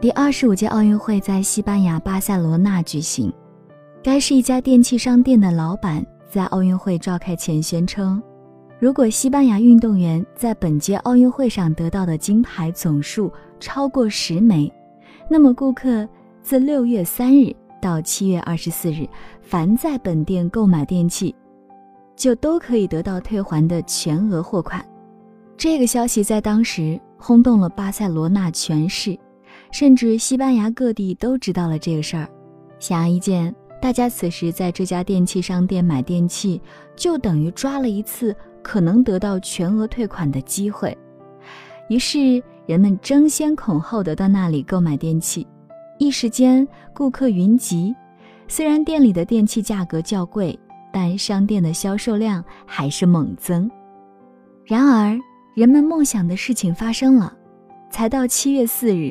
第二十五届奥运会在西班牙巴塞罗那举行。该是一家电器商店的老板在奥运会召开前宣称，如果西班牙运动员在本届奥运会上得到的金牌总数超过十枚，那么顾客自六月三日到七月二十四日，凡在本店购买电器，就都可以得到退还的全额货款。这个消息在当时轰动了巴塞罗那全市，甚至西班牙各地都知道了这个事儿。显而易见。大家此时在这家电器商店买电器，就等于抓了一次可能得到全额退款的机会。于是人们争先恐后的到那里购买电器，一时间顾客云集。虽然店里的电器价格较贵，但商店的销售量还是猛增。然而，人们梦想的事情发生了，才到七月四日，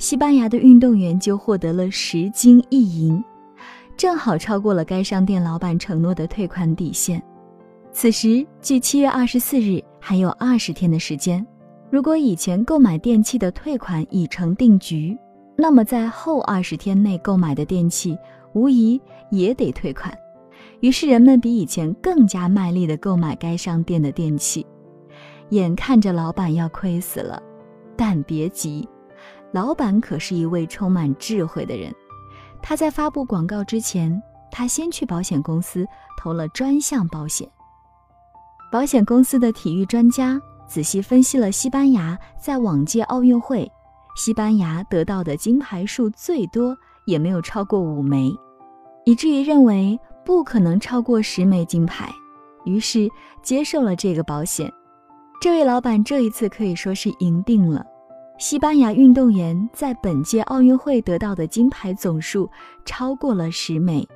西班牙的运动员就获得了十金一银。正好超过了该商店老板承诺的退款底线。此时距七月二十四日还有二十天的时间，如果以前购买电器的退款已成定局，那么在后二十天内购买的电器无疑也得退款。于是人们比以前更加卖力地购买该商店的电器，眼看着老板要亏死了。但别急，老板可是一位充满智慧的人。他在发布广告之前，他先去保险公司投了专项保险。保险公司的体育专家仔细分析了西班牙在往届奥运会，西班牙得到的金牌数最多也没有超过五枚，以至于认为不可能超过十枚金牌，于是接受了这个保险。这位老板这一次可以说是赢定了。西班牙运动员在本届奥运会得到的金牌总数超过了十枚，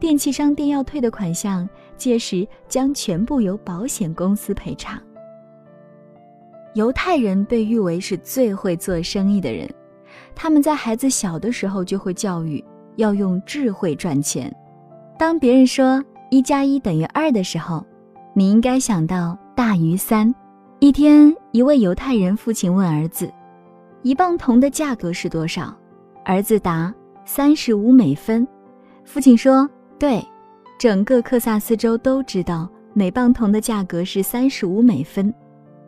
电器商店要退的款项，届时将全部由保险公司赔偿。犹太人被誉为是最会做生意的人，他们在孩子小的时候就会教育要用智慧赚钱。当别人说一加一等于二的时候，你应该想到大于三。一天，一位犹太人父亲问儿子：“一磅铜的价格是多少？”儿子答：“三十五美分。”父亲说：“对，整个克萨斯州都知道每磅铜的价格是三十五美分，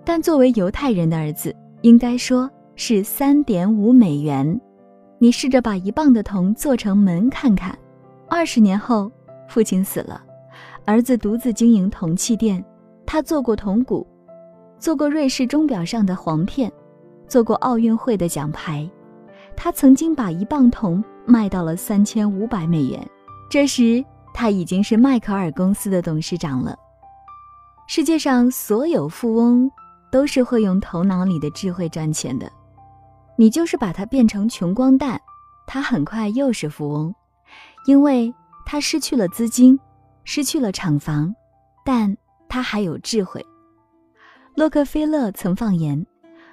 但作为犹太人的儿子，应该说是三点五美元。你试着把一磅的铜做成门看看。”二十年后，父亲死了，儿子独自经营铜器店，他做过铜鼓。做过瑞士钟表上的簧片，做过奥运会的奖牌，他曾经把一磅铜卖到了三千五百美元。这时他已经是迈克尔公司的董事长了。世界上所有富翁都是会用头脑里的智慧赚钱的，你就是把它变成穷光蛋，他很快又是富翁，因为他失去了资金，失去了厂房，但他还有智慧。洛克菲勒曾放言：“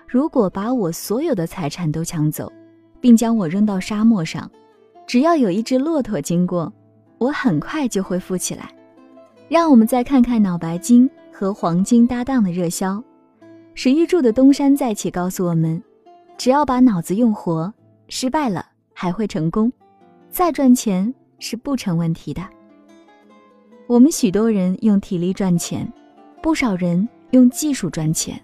如果把我所有的财产都抢走，并将我扔到沙漠上，只要有一只骆驼经过，我很快就会富起来。”让我们再看看脑白金和黄金搭档的热销。史玉柱的东山再起告诉我们：只要把脑子用活，失败了还会成功，再赚钱是不成问题的。我们许多人用体力赚钱，不少人。用技术赚钱，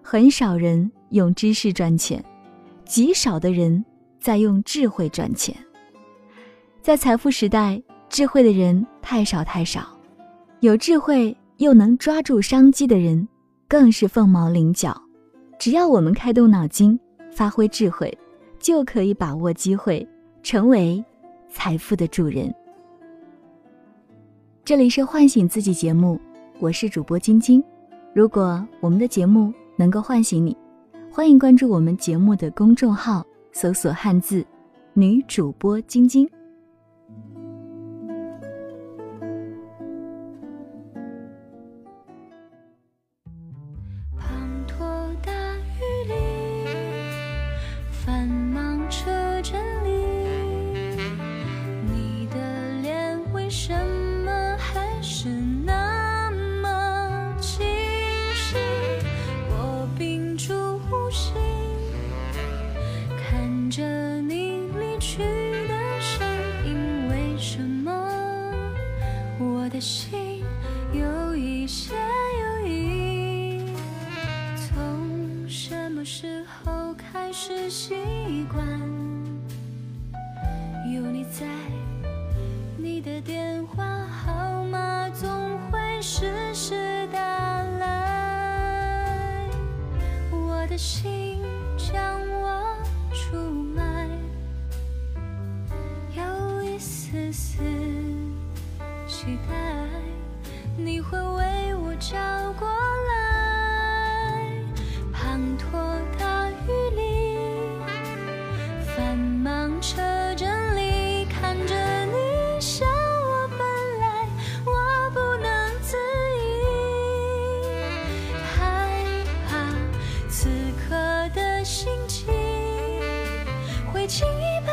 很少人用知识赚钱，极少的人在用智慧赚钱。在财富时代，智慧的人太少太少，有智慧又能抓住商机的人更是凤毛麟角。只要我们开动脑筋，发挥智慧，就可以把握机会，成为财富的主人。这里是唤醒自己节目，我是主播晶晶。如果我们的节目能够唤醒你，欢迎关注我们节目的公众号，搜索汉字“女主播晶晶”。去的声音为什么我的心有一些犹豫从什么时候开始习惯有你在你的电话号码总会时时打来我的心心情，会轻易。